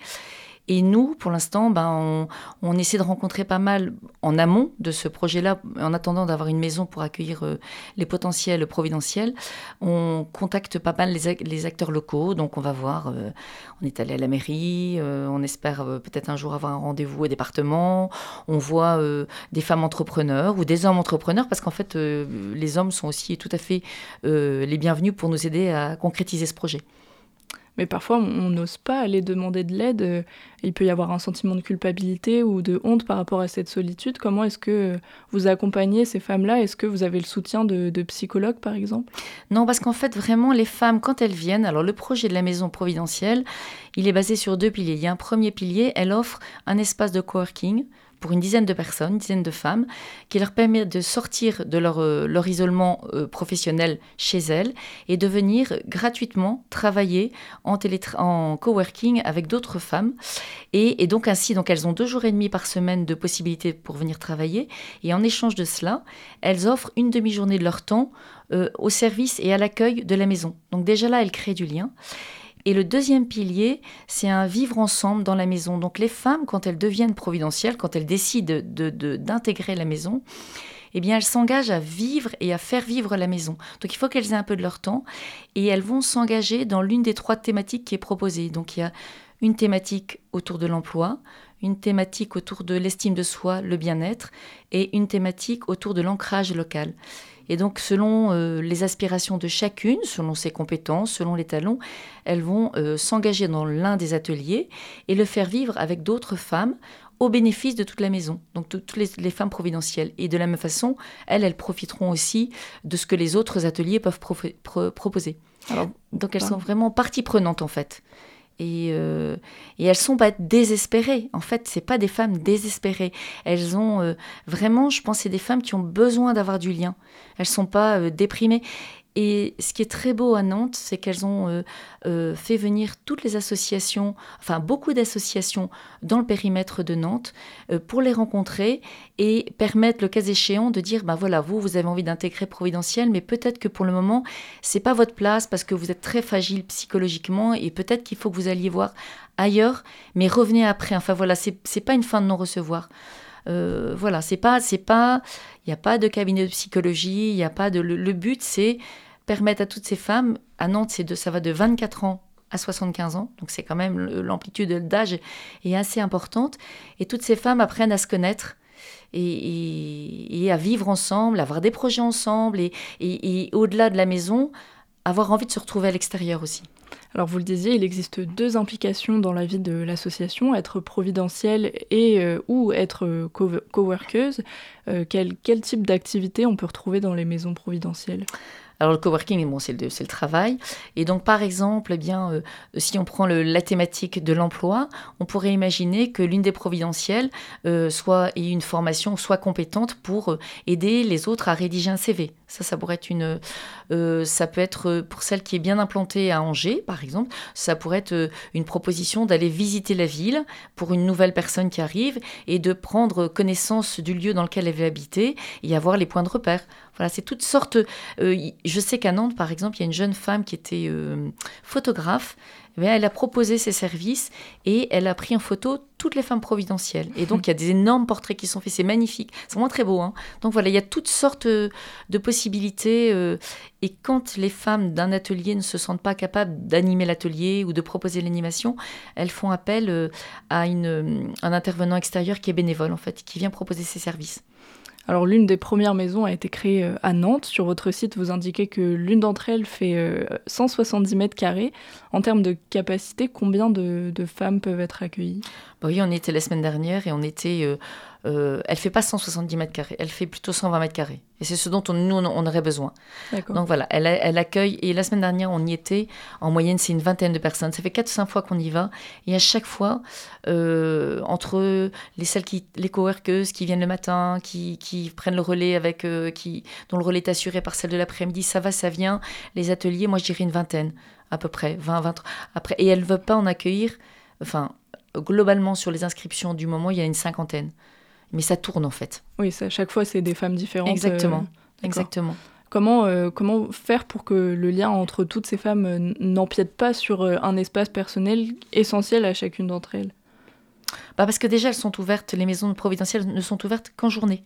Et nous, pour l'instant, ben, on, essaie de rencontrer pas mal en amont de ce projet-là, en attendant d'avoir une maison pour accueillir euh, les potentiels providentiels. On contacte pas mal les, ac- les acteurs locaux, donc on va voir. euh, on est allé à la mairie, euh, on espère peut-être un jour avoir un rendez-vous au département. On voit des femmes entrepreneurs ou des hommes entrepreneurs, parce qu'en fait, les hommes sont aussi tout à fait les bienvenus pour nous aider à concrétiser ce projet. Mais parfois, on n'ose pas aller demander de l'aide. Il peut y avoir un sentiment de culpabilité ou de honte par rapport à cette solitude. Comment est-ce que vous accompagnez ces femmes-là? Est-ce que vous avez le soutien de psychologues, par exemple? Non, parce qu'en fait, vraiment, les femmes, quand elles viennent, alors le projet de la maison providentielle, il est basé sur deux piliers. Il y a un premier pilier, elle offre un espace de coworking pour une dizaine de personnes, une dizaine de femmes, qui leur permet de sortir de leur, euh, isolement euh, professionnel chez elles et de venir gratuitement travailler en, coworking avec d'autres femmes. Et, et donc ainsi, donc elles ont deux jours et demi par semaine de possibilités pour venir travailler. Et en échange de cela, elles offrent une demi-journée de leur temps euh, au service et à l'accueil de la maison. Donc déjà là, elles créent du lien. Et le deuxième pilier, c'est un vivre ensemble dans la maison. Donc les femmes, quand elles deviennent providentielles, quand elles décident de- de- d'intégrer la maison, eh bien, elles s'engagent à vivre et à faire vivre la maison. Donc, il faut qu'elles aient un peu de leur temps et elles vont s'engager dans l'une des trois thématiques qui est proposée. Donc, il y a une thématique autour de l'emploi, une thématique autour de l'estime de soi, le bien-être et une thématique autour de l'ancrage local. Et donc, selon euh, les aspirations de chacune, selon ses compétences, selon les talents, elles vont euh, s'engager dans l'un des ateliers et le faire vivre avec d'autres femmes au bénéfice de toute la maison, donc de toutes les, les femmes providentielles. Et de la même façon, elles, elles profiteront aussi de ce que les autres ateliers peuvent pro- proposer. Alors, Donc elles Pardon. sont vraiment partie prenante en fait. Et, euh, et elles sont pas désespérées. En fait, c'est pas des femmes désespérées. Elles ont euh, vraiment, je pense, c'est des femmes qui ont besoin d'avoir du lien. Elles sont pas euh, déprimées. Et ce qui est très beau à Nantes, c'est qu'elles ont euh, euh, fait venir toutes les associations, enfin beaucoup d'associations dans le périmètre de Nantes euh, pour les rencontrer et permettre, le cas échéant, de dire, ben voilà, vous, vous avez envie d'intégrer Providentiel, mais peut-être que pour le moment, c'est pas votre place parce que vous êtes très fragile psychologiquement et peut-être qu'il faut que vous alliez voir ailleurs, mais revenez après. Enfin voilà, c'est c'est pas une fin de non-recevoir. Voilà, c'est pas, c'est pas, il n'y a pas de cabinet de psychologie, il y a pas de. Le but, c'est permettre à toutes ces femmes, à Nantes, c'est de, ça va de 24 ans à 75 ans, donc c'est quand même l'amplitude d'âge est assez importante, et toutes ces femmes apprennent à se connaître. Et, à vivre ensemble, avoir des projets ensemble, et, au-delà de la maison, avoir envie de se retrouver à l'extérieur aussi. Alors vous le disiez, il existe deux implications dans la vie de l'association, être providentielle et euh, ou être euh, co- coworkeuse. Euh, quel, quel type d'activité on peut retrouver dans les maisons providentielles? Alors le coworking, bon, c'est le, le travail. Et donc par exemple, eh bien, euh, si on prend la thématique de l'emploi, on pourrait imaginer que l'une des providentielles euh, soit ait une formation, soit compétente pour euh, aider les autres à rédiger un CV. Ça, ça pourrait être une, euh, ça peut être euh, pour celle qui est bien implantée à Angers, par exemple, ça pourrait être euh, une proposition d'aller visiter la ville pour une nouvelle personne qui arrive et de prendre connaissance du lieu dans lequel elle veut habiter et avoir les points de repère. Voilà, c'est toutes sortes. je sais qu'à Nantes, par exemple, il y a une jeune femme qui était photographe. Eh elle a proposé ses services et elle a pris en photo toutes les femmes providentielles. Et donc, il y a des énormes portraits qui sont faits. C'est magnifique. C'est vraiment très beau. hein. Donc, voilà, il y a toutes sortes euh, de possibilités. euh, et quand les femmes d'un atelier ne se sentent pas capables d'animer l'atelier ou de proposer l'animation, elles font appel euh, à un intervenant extérieur qui est bénévole, en fait, qui vient proposer ses services. Alors l'une des premières maisons a été créée euh, à Nantes. Sur votre site, vous indiquez que l'une d'entre elles fait euh, 170 mètres carrés. En termes de capacité, combien de, femmes peuvent être accueillies? Bah oui, on était la semaine dernière et on était. Euh, elle fait pas 170 mètres carrés, elle fait plutôt 120 mètres carrés. Et c'est ce dont on, nous, on aurait besoin. Donc voilà, elle, accueille. Et la semaine dernière, on y était. En moyenne, c'est une vingtaine de personnes. Ça fait 4 ou 5 fois qu'on y va. Et à chaque fois, euh, entre les, celles qui, les coworkeuses qui viennent le matin, qui, qui prennent le relais avec. euh, qui, dont le relais est assuré par celle de l'après-midi, ça va, ça vient. Les ateliers, moi, je dirais une vingtaine, à peu près. 20, 20. Après, et elle ne veut pas en accueillir. Enfin, globalement, sur les inscriptions du moment, il y a une cinquantaine. Mais ça tourne, en fait. Oui, ça, à chaque fois, c'est des femmes différentes. Exactement. euh, Exactement. Comment, euh, comment faire pour que le lien entre toutes ces femmes euh, n'empiète pas sur un espace personnel essentiel à chacune d'entre elles? Bah parce que déjà, elles sont ouvertes, les maisons providentielles ne sont ouvertes qu'en journée.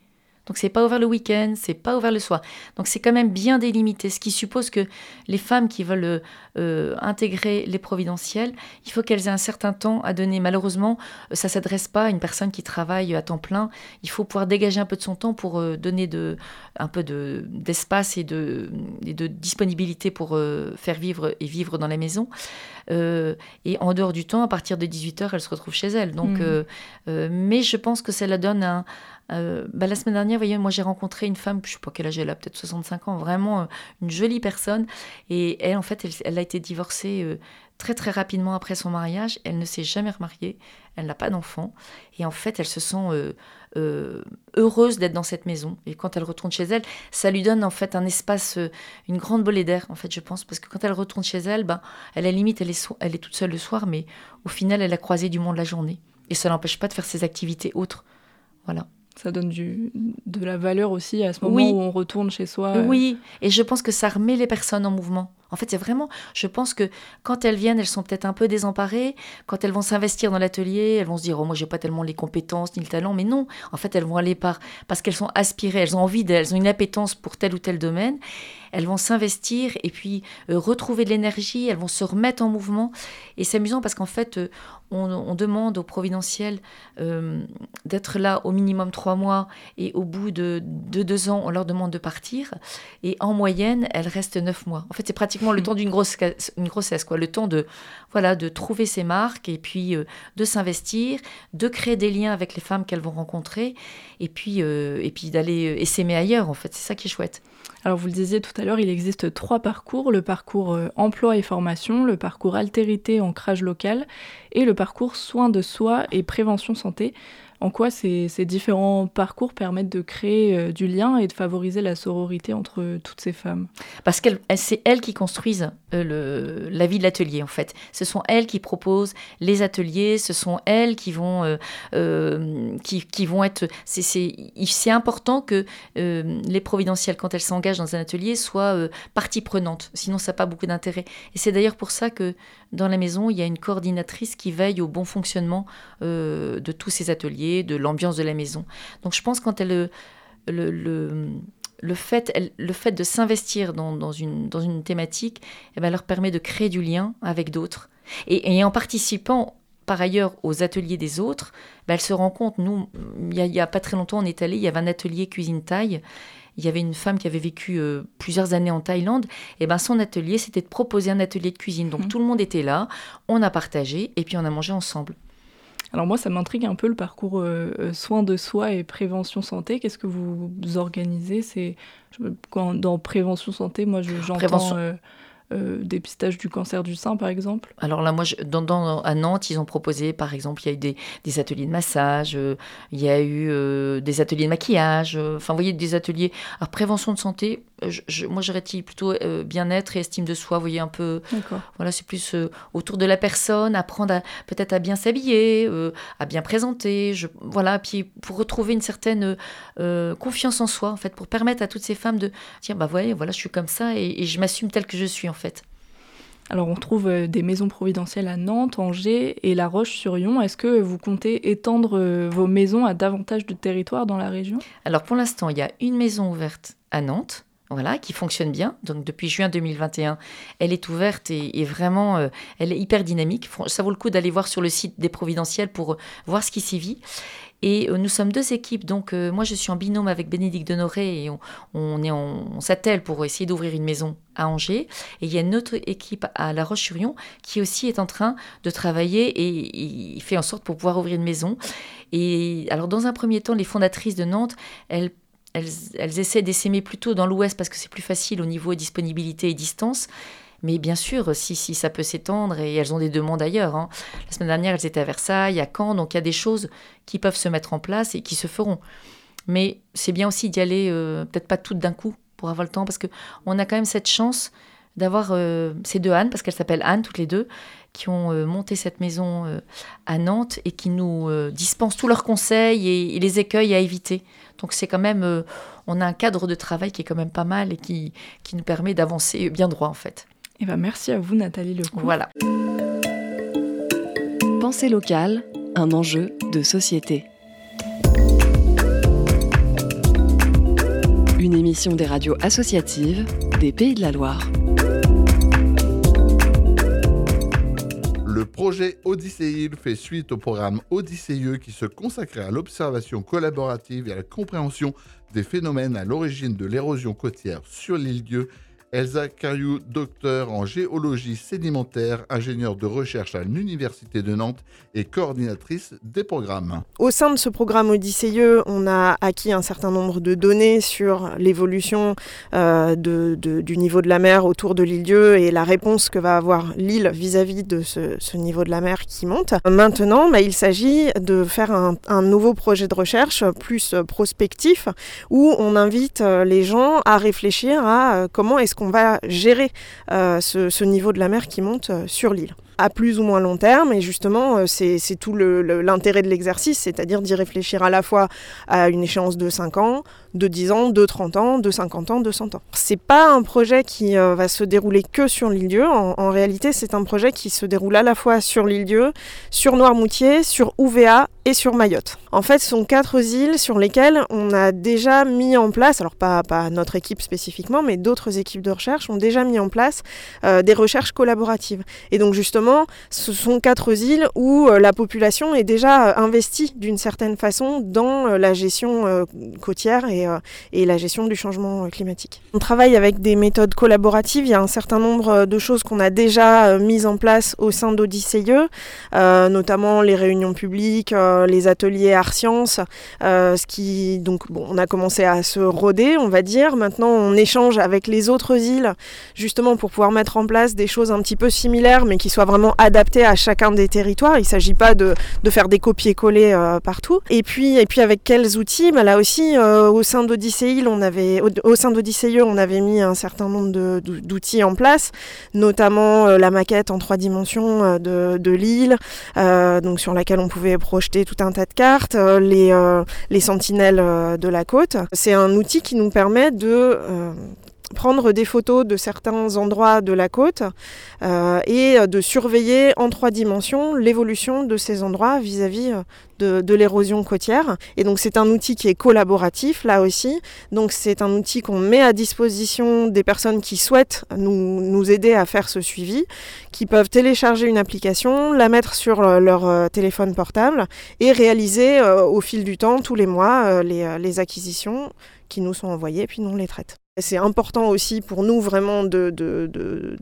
Donc c'est pas ouvert le week-end, c'est pas ouvert le soir. Donc c'est quand même bien délimité, ce qui suppose que les femmes qui veulent euh, intégrer les providentielles, il faut qu'elles aient un certain temps à donner. Malheureusement, euh, ça s'adresse pas à une personne qui travaille à temps plein. Il faut pouvoir dégager un peu de son temps pour euh, donner de, un peu de, d'espace et de, et de disponibilité pour euh, faire vivre et vivre dans la maison. Euh, et en dehors du temps, à partir de 18h, elles se retrouvent chez elles. Donc, euh, euh, mais je pense que ça la donne un. Euh, bah, la semaine dernière, voyez, moi j'ai rencontré une femme, je sais pas quel âge elle a, peut-être 65 ans, vraiment euh, une jolie personne. Et elle, en fait, elle, elle a été divorcée euh, très très rapidement après son mariage. Elle ne s'est jamais remariée, elle n'a pas d'enfant. Et en fait, elle se sent heureuse d'être dans cette maison. Et quand elle retourne chez elle, ça lui donne en fait un espace, une grande bolée d'air, en fait, je pense. Parce que quand elle retourne chez elle, ben, à la limite, elle est, elle est toute seule le soir, mais au final, elle a croisé du monde la journée. Et ça l'empêche pas de faire ses activités autres. Voilà. Ça donne du, de la valeur aussi à ce moment Oui. où on retourne chez soi. euh, Oui, et je pense que ça remet les personnes en mouvement. En fait, c'est vraiment, je pense que quand elles viennent, elles sont peut-être un peu désemparées. Quand elles vont s'investir dans l'atelier, elles vont se dire, oh, moi, j'ai pas tellement les compétences ni le talent. Mais non, en fait, elles vont aller par, parce qu'elles sont aspirées, elles ont envie, elles ont une appétence pour tel ou tel domaine. Elles vont s'investir et puis euh, retrouver de l'énergie, elles vont se remettre en mouvement. Et c'est amusant parce qu'en fait, euh, on, demande au providentiel euh, d'être là au minimum trois mois et au bout de, de deux ans, on leur demande de partir. Et en moyenne, elles restent neuf mois. En fait, c'est pratiquement le temps d'une grosse, une grossesse, quoi. Le temps de, voilà, de trouver ses marques et puis euh, de s'investir, de créer des liens avec les femmes qu'elles vont rencontrer et puis, euh, et puis d'aller et s'aimer ailleurs, en fait. C'est ça qui est chouette. Alors vous le disiez tout à l'heure, il existe trois parcours, le parcours euh, emploi et formation, le parcours altérité ancrage local et le parcours soins de soi et prévention santé. En quoi ces, différents parcours permettent de créer euh, du lien et de favoriser la sororité entre euh, toutes ces femmes? Parce que c'est elles qui construisent euh, le, la vie de l'atelier, en fait. Ce sont elles qui proposent les ateliers, ce sont elles qui vont, qui, qui vont être... C'est- important que les providentielles, quand elles s'engagent dans un atelier, soient partie prenante. Sinon, ça n'a pas beaucoup d'intérêt. Et c'est d'ailleurs pour ça que dans la maison, il y a une coordinatrice qui veille au bon fonctionnement euh, de tous ces ateliers, de l'ambiance de la maison. Donc je pense quand elle... euh, Le, le, le fait, le fait de s'investir dans, dans une, dans une thématique eh ben, leur permet de créer du lien avec d'autres. Et, en participant par ailleurs aux ateliers des autres, ben, elle se rend compte, nous, il n'y a, pas très longtemps, on est allé, il y avait un atelier cuisine thaï, il y avait une femme qui avait vécu euh, plusieurs années en Thaïlande, et ben son atelier, c'était de proposer un atelier de cuisine. Donc Mhm. tout le monde était là, on a partagé, et puis on a mangé ensemble. Alors moi, ça m'intrigue un peu le parcours euh, euh, soins de soi et prévention santé. Qu'est-ce que vous organisez? C'est dans prévention santé, moi je- j'entends Prévention. euh, euh, dépistage du cancer du sein, par exemple. Alors là, moi, je- dans, dans- à Nantes, ils ont proposé, par exemple, il y a eu des, des ateliers de massage, euh, il y a eu euh, des ateliers de maquillage, euh, enfin, vous voyez, des ateliers. Alors, prévention de santé, je- je- moi, j'aurais dit plutôt bien-être et estime de soi, vous voyez, un peu. Voilà, c'est plus autour de la personne, apprendre peut-être à bien s'habiller, à bien présenter, je, voilà, puis pour retrouver une certaine confiance en soi, en fait, pour permettre à toutes ces femmes de dire, bah, voyez, voilà, je suis comme ça et, et je m'assume telle que je suis, en fait. Alors on trouve euh, des maisons providentielles à Nantes, Angers et La Roche-sur-Yon. Est-ce que vous comptez étendre euh, vos maisons à davantage de territoires dans la région? Alors pour l'instant, il y a une maison ouverte à Nantes. Voilà, qui fonctionne bien. Donc depuis juin 2021, elle est ouverte et, vraiment, euh, elle est hyper dynamique. Ça vaut le coup d'aller voir sur le site des Providentiels pour voir ce qui s'y vit. Et euh, nous sommes deux équipes. Donc euh, moi, je suis en binôme avec Bénédicte Denoré et on, on est en- on s'attelle pour essayer d'ouvrir une maison à Angers. Et il y a une autre équipe à La Roche-sur-Yon qui aussi est en train de travailler et il fait en sorte pour pouvoir ouvrir une maison. Et alors dans un premier temps, les fondatrices de Nantes, elles elles, elles essaient d'essaimer plutôt dans l'ouest parce que c'est plus facile au niveau disponibilité et distance. Mais bien sûr, si, ça peut s'étendre, et elles ont des demandes ailleurs. hein. La semaine dernière, elles étaient à Versailles, à Caen, donc il y a des choses qui peuvent se mettre en place et qui se feront. Mais c'est bien aussi d'y aller, euh, peut-être pas toutes d'un coup, pour avoir le temps, parce qu'on a quand même cette chance d'avoir euh, ces deux Anne, parce qu'elles s'appellent Anne, toutes les deux, qui ont euh, monté cette maison à Nantes et qui nous dispensent tous leurs conseils et, les écueils à éviter. Donc c'est quand même, on a un cadre de travail qui est quand même pas mal et qui nous permet d'avancer bien droit en fait. Eh ben, merci à vous Nathalie Lecourt. Voilà. Pensée locale, un enjeu de société. Une émission des radios associatives des Pays de la Loire. Le projet Odysséil fait suite au programme Odysseyeux qui se consacrait à l'observation collaborative et à la compréhension des phénomènes à l'origine de l'érosion côtière sur l'île Dieu. Elsa Cariou, docteur en géologie sédimentaire, ingénieure de recherche à l'Université de Nantes et coordinatrice des programmes. Au sein de ce programme Odysseyeux, on a acquis un certain nombre de données sur l'évolution euh, du niveau de la mer autour de l'île Dieu et la réponse que va avoir l'île vis-à-vis de ce, niveau de la mer qui monte. Maintenant, bah, il s'agit de faire un, un nouveau projet de recherche plus prospectif où on invite euh, les gens à réfléchir à euh, comment est-ce qu'on va gérer euh, ce, ce niveau de la mer qui monte euh, sur l'île à plus ou moins long terme. Et justement, euh, c'est tout le- le- l'intérêt de l'exercice, c'est-à-dire d'y réfléchir à la fois à une échéance de 5 ans, de 10 ans, de 30 ans, de 50 ans, de 100 ans. C'est pas un projet qui euh, va se dérouler que sur l'île Dieu. En, en réalité, c'est un projet qui se déroule à la fois sur l'île Dieu, sur Noirmoutier, sur Ouvéa et sur Mayotte. En fait, ce sont quatre îles sur lesquelles on a déjà mis en place, alors pas, pas notre équipe spécifiquement, mais d'autres équipes de recherche ont déjà mis en place euh, des recherches collaboratives. Et donc justement, ce sont quatre îles où euh, la population est déjà euh, investie d'une certaine façon dans euh, la gestion côtière et, la gestion du changement climatique. On travaille avec des méthodes collaboratives. Il y a un certain nombre de choses qu'on a déjà mises en place au sein d'Odyssée, euh, notamment les réunions publiques, les ateliers art sciences, donc on a commencé à se roder, on va dire. Maintenant, on échange avec les autres îles justement pour pouvoir mettre en place des choses un petit peu similaires, mais qui soient vraiment adaptées à chacun des territoires. Il ne s'agit pas de, faire des copier-coller euh, partout. Et puis, avec quels outils? Bah Là aussi, euh, au sein d'Odyssée on avait, mis un certain nombre d'outils en place, notamment euh, la maquette en trois dimensions de, l'île, donc sur laquelle on pouvait projeter tout un tas de cartes, les, les sentinelles de la côte. C'est un outil qui nous permet de prendre des photos de certains endroits de la côte euh, et de surveiller en trois dimensions l'évolution de ces endroits vis-à-vis euh, de, de l'érosion côtière. Et donc c'est un outil qui est collaboratif là aussi. Donc c'est un outil qu'on met à disposition des personnes qui souhaitent nous, nous aider à faire ce suivi, qui peuvent télécharger une application, la mettre sur euh, leur euh, téléphone portable et réaliser euh, au fil du temps, tous les mois, les, les acquisitions qui nous sont envoyées, puis nous on les traite. C'est important aussi pour nous vraiment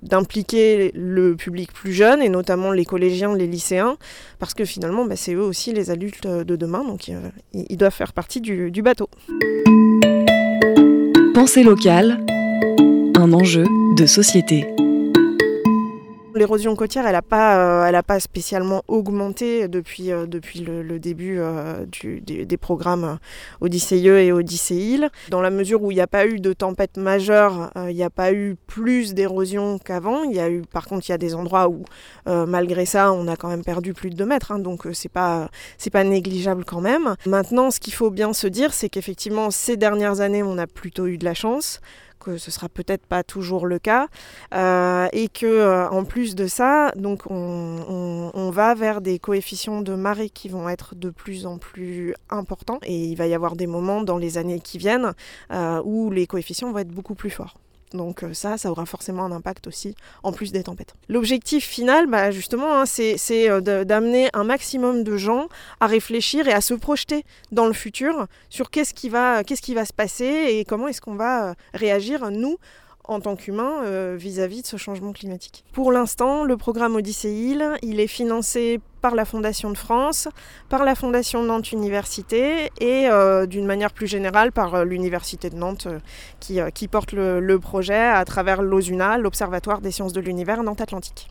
d'impliquer le public plus jeune et notamment les collégiens, les lycéens, parce que finalement bah, c'est eux aussi les adultes de demain, donc euh, ils doivent faire partie du bateau. Pensée locale, un enjeu de société. L'érosion côtière, elle n'a pas, euh, pas spécialement augmenté depuis, euh, depuis le, début euh, du- des, programmes Odyssée et Odyssée. Dans la mesure où il n'y a pas eu de tempête majeure, il n'y a pas eu plus d'érosion qu'avant. Il y a eu, par contre, il y a des endroits où, malgré ça, on a quand même perdu plus de 2 mètres. hein, donc, c'est pas, c'est pas négligeable quand même. Maintenant, ce qu'il faut bien se dire, c'est qu'effectivement, ces dernières années, on a plutôt eu de la chance que ce sera peut-être pas toujours le cas euh, et que euh, en plus de ça donc on, va vers des coefficients de marée qui vont être de plus en plus importants et il va y avoir des moments dans les années qui viennent euh, où les coefficients vont être beaucoup plus forts donc euh, ça, ça aura forcément un impact aussi, en plus des tempêtes. L'objectif final, bah, justement, hein, c'est euh, d'amener un maximum de gens à réfléchir et à se projeter dans le futur sur qu'est-ce qui va, qu'est-ce qui va se passer et comment est-ce qu'on va euh, réagir, nous, en tant qu'humains, euh, vis-à-vis de ce changement climatique. Pour l'instant, le programme Odyssée Île, il est financé par la Fondation de France, par la Fondation Nantes Université et euh, d'une manière plus générale par euh, l'Université de Nantes qui, qui porte le, le projet à travers l'OSUNA, l'Observatoire des sciences de l'univers Nantes Atlantique.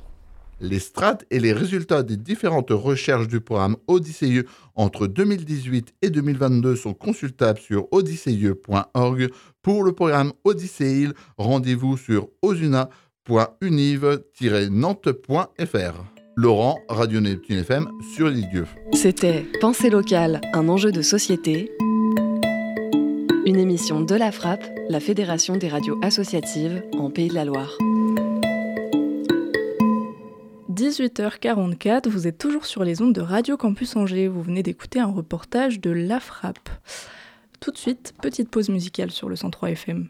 Les strates et les résultats des différentes recherches du programme Odyssée entre 2018 et 2022 sont consultables sur odysseye.org. Pour le programme Odyssée rendez-vous sur osuna.univ-nantes.fr. Laurent, Radio Neptune FM sur l'île C'était Pensée locale, un enjeu de société. Une émission de la Frappe, la Fédération des radios associatives en Pays de la Loire. 18h44, vous êtes toujours sur les ondes de Radio Campus Angers. Vous venez d'écouter un reportage de La Frappe. Tout de suite, petite pause musicale sur le 103 FM.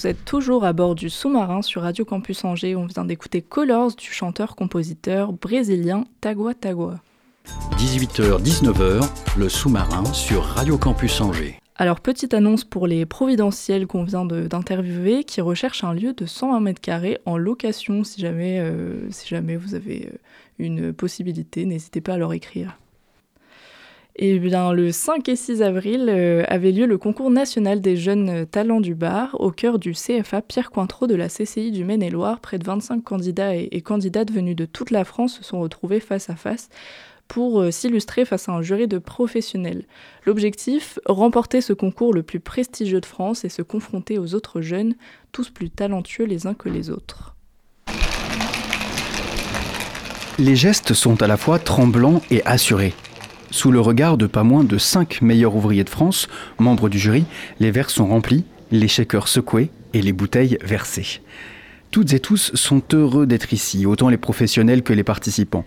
Vous êtes toujours à bord du sous-marin sur Radio Campus Angers. On vient d'écouter Colors du chanteur-compositeur brésilien Tagua Tagua. 18h-19h, le sous-marin sur Radio Campus Angers. Alors, petite annonce pour les providentiels qu'on vient d'interviewer qui recherchent un lieu de 120 mètres carrés en location. Si jamais, euh, si jamais vous avez euh, une possibilité, n'hésitez pas à leur écrire. Et bien, le 5 et 6 avril euh, avait lieu le concours national des jeunes talents du bar au cœur du CFA Pierre Cointreau de la CCI du Maine-et-Loire. Près de 25 candidats et, et, candidates venus de toute la France se sont retrouvés face à face pour euh, s'illustrer face à un jury de professionnels. L'objectif, remporter ce concours le plus prestigieux de France et se confronter aux autres jeunes, tous plus talentueux les uns que les autres. Les gestes sont à la fois tremblants et assurés. Sous le regard de pas moins de 5 meilleurs ouvriers de France, membres du jury, les verres sont remplis, les shakers secoués et les bouteilles versées. Toutes et tous sont heureux d'être ici, autant les professionnels que les participants.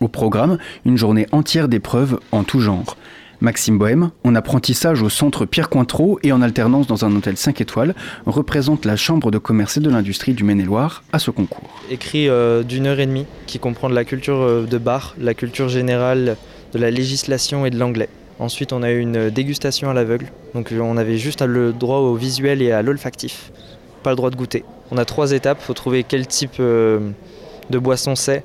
Au programme, une journée entière d'épreuves en tout genre. Maxime Bohème, en apprentissage au centre Pierre Cointreau et en alternance dans un hôtel 5 étoiles, représente la Chambre de commerce et de l'industrie du Maine-et-Loire à ce concours. Écrit euh, d'une heure et demie, qui comprend la culture euh, de bar, la culture générale, de la législation et de l'anglais. Ensuite, on a eu une dégustation à l'aveugle, donc on avait juste le droit au visuel et à l'olfactif, pas le droit de goûter. On a trois étapes, il faut trouver quel type euh, de boisson c'est,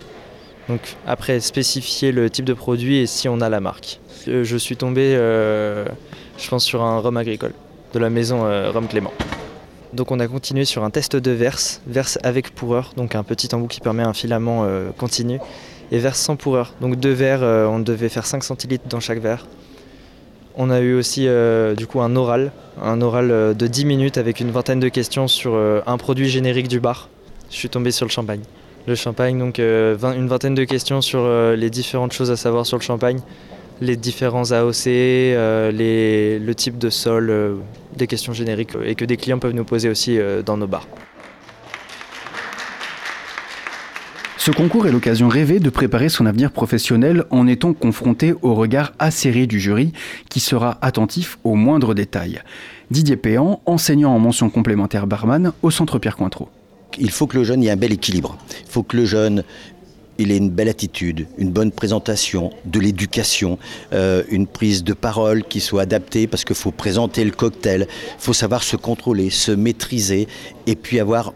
donc après spécifier le type de produit et si on a la marque. Je suis tombé, euh, je pense, sur un rhum agricole de la maison euh, Rhum Clément. Donc on a continué sur un test de verse, verse avec pourreur, donc un petit embout qui permet un filament euh, continu, et verse sans pourreur. Donc deux verres, euh, on devait faire 5 centilitres dans chaque verre. On a eu aussi euh, du coup un oral, un oral euh, de 10 minutes avec une vingtaine de questions sur un produit générique du bar. Je suis tombé sur le champagne. Le champagne, donc une vingtaine de questions sur les différentes choses à savoir sur le champagne, les différents AOC, les- le type de sol, des questions génériques et que des clients peuvent nous poser aussi dans nos bars. Ce concours est l'occasion rêvée de préparer son avenir professionnel en étant confronté au regard acéré du jury qui sera attentif aux moindres détails. Didier Péan, enseignant en mention complémentaire barman au centre Pierre Cointreau. Il faut que le jeune ait un bel équilibre. Il faut que le jeune ait une belle attitude, une bonne présentation, de l'éducation, euh, une prise de parole qui soit adaptée parce qu'il faut présenter le cocktail, il faut savoir se contrôler, se maîtriser et puis avoir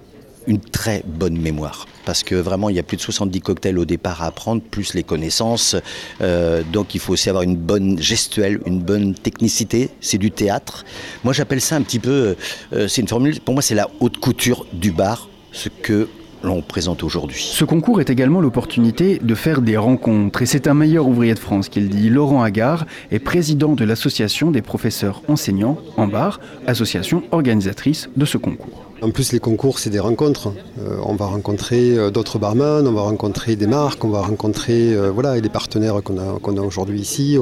une très bonne mémoire. Parce que vraiment, il y a plus de 70 cocktails au départ à apprendre, plus les connaissances. Euh, donc il faut aussi avoir une bonne gestuelle, une bonne technicité. C'est du théâtre. Moi, j'appelle ça un petit peu, euh, c'est une formule, pour moi, c'est la haute couture du bar, ce que l'on présente aujourd'hui. Ce concours est également l'opportunité de faire des rencontres et c'est un meilleur ouvrier de France qu'il dit. Laurent Agar est président de l'association des professeurs enseignants en bar, association organisatrice de ce concours. En plus, les concours, c'est des rencontres. Euh, on va rencontrer euh, d'autres barman, on va rencontrer des marques, on va rencontrer euh, voilà, des partenaires qu'on a, aujourd'hui ici.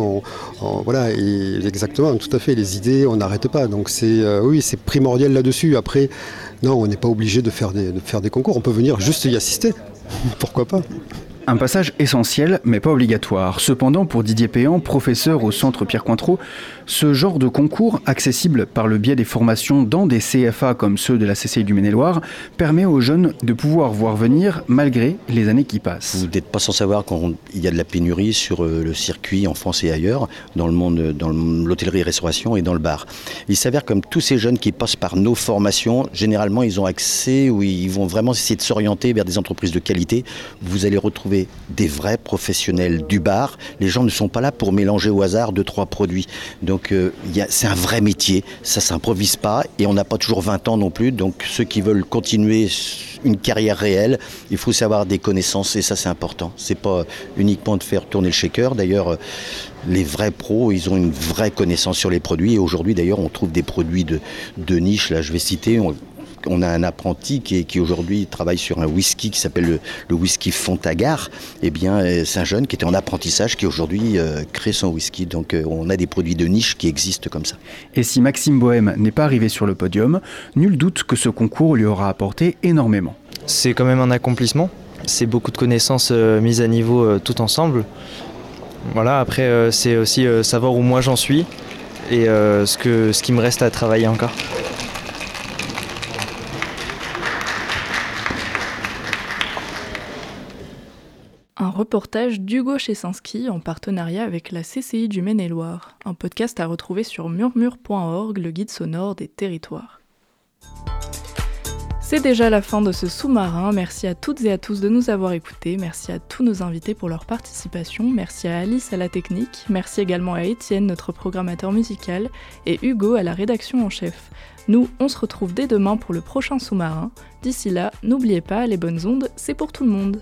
Voilà, exactement, tout à fait, les idées, on n'arrête pas. Donc, c'est oui, c'est primordial là-dessus. Après, non, on n'est pas obligé de faire des concours. On peut venir juste y assister. Pourquoi pas? Un passage essentiel, mais pas obligatoire. Cependant, pour Didier Péan, professeur au centre Pierre Cointreau, ce genre de concours, accessible par le biais des formations dans des CFA comme ceux de la CCI du Maine-et-Loire, permet aux jeunes de pouvoir voir venir malgré les années qui passent. Vous n'êtes pas sans savoir qu'il y a de la pénurie sur euh, le circuit en France et ailleurs, dans le monde, dans le- l'hôtellerie-restauration et dans le bar. Il s'avère comme tous ces jeunes qui passent par nos formations, généralement ils ont accès ou ils vont vraiment essayer de s'orienter vers des entreprises de qualité. Vous allez retrouver des vrais professionnels du bar. Les gens ne sont pas là pour mélanger au hasard deux trois produits. Donc euh, c'est un vrai métier, ça s'improvise pas et on n'a pas toujours 20 ans non plus. Donc ceux qui veulent continuer une carrière réelle, il faut savoir des connaissances et ça c'est important. C'est pas uniquement de faire tourner le shaker. D'ailleurs, euh, les vrais pros, ils ont une vraie connaissance sur les produits. Et aujourd'hui, d'ailleurs, on trouve des produits de, niche. Là, je vais citer. On a un apprenti qui, aujourd'hui travaille sur un whisky qui s'appelle le, le whisky Fontagar. Eh bien, euh, c'est un jeune qui était en apprentissage qui aujourd'hui euh, crée son whisky. Donc, euh, on a des produits de niche qui existent comme ça. Et si Maxime Bohème n'est pas arrivé sur le podium, nul doute que ce concours lui aura apporté énormément. C'est quand même un accomplissement. C'est beaucoup de connaissances euh, mises à niveau euh, tout ensemble. Voilà, après, euh, c'est aussi euh, savoir où moi j'en suis et euh, ce, que, ce qui me reste à travailler encore. Reportage d'Hugo Chesinski en partenariat avec la CCI du Maine-et-Loire, un podcast à retrouver sur murmure.org, le guide sonore des territoires. C'est déjà la fin de ce sous-marin. Merci à toutes et à tous de nous avoir écoutés. Merci à tous nos invités pour leur participation. Merci à Alice à la technique. Merci également à Étienne, notre programmateur musical, et Hugo à la rédaction en chef. Nous, on se retrouve dès demain pour le prochain sous-marin. D'ici là, n'oubliez pas, les bonnes ondes, c'est pour tout le monde.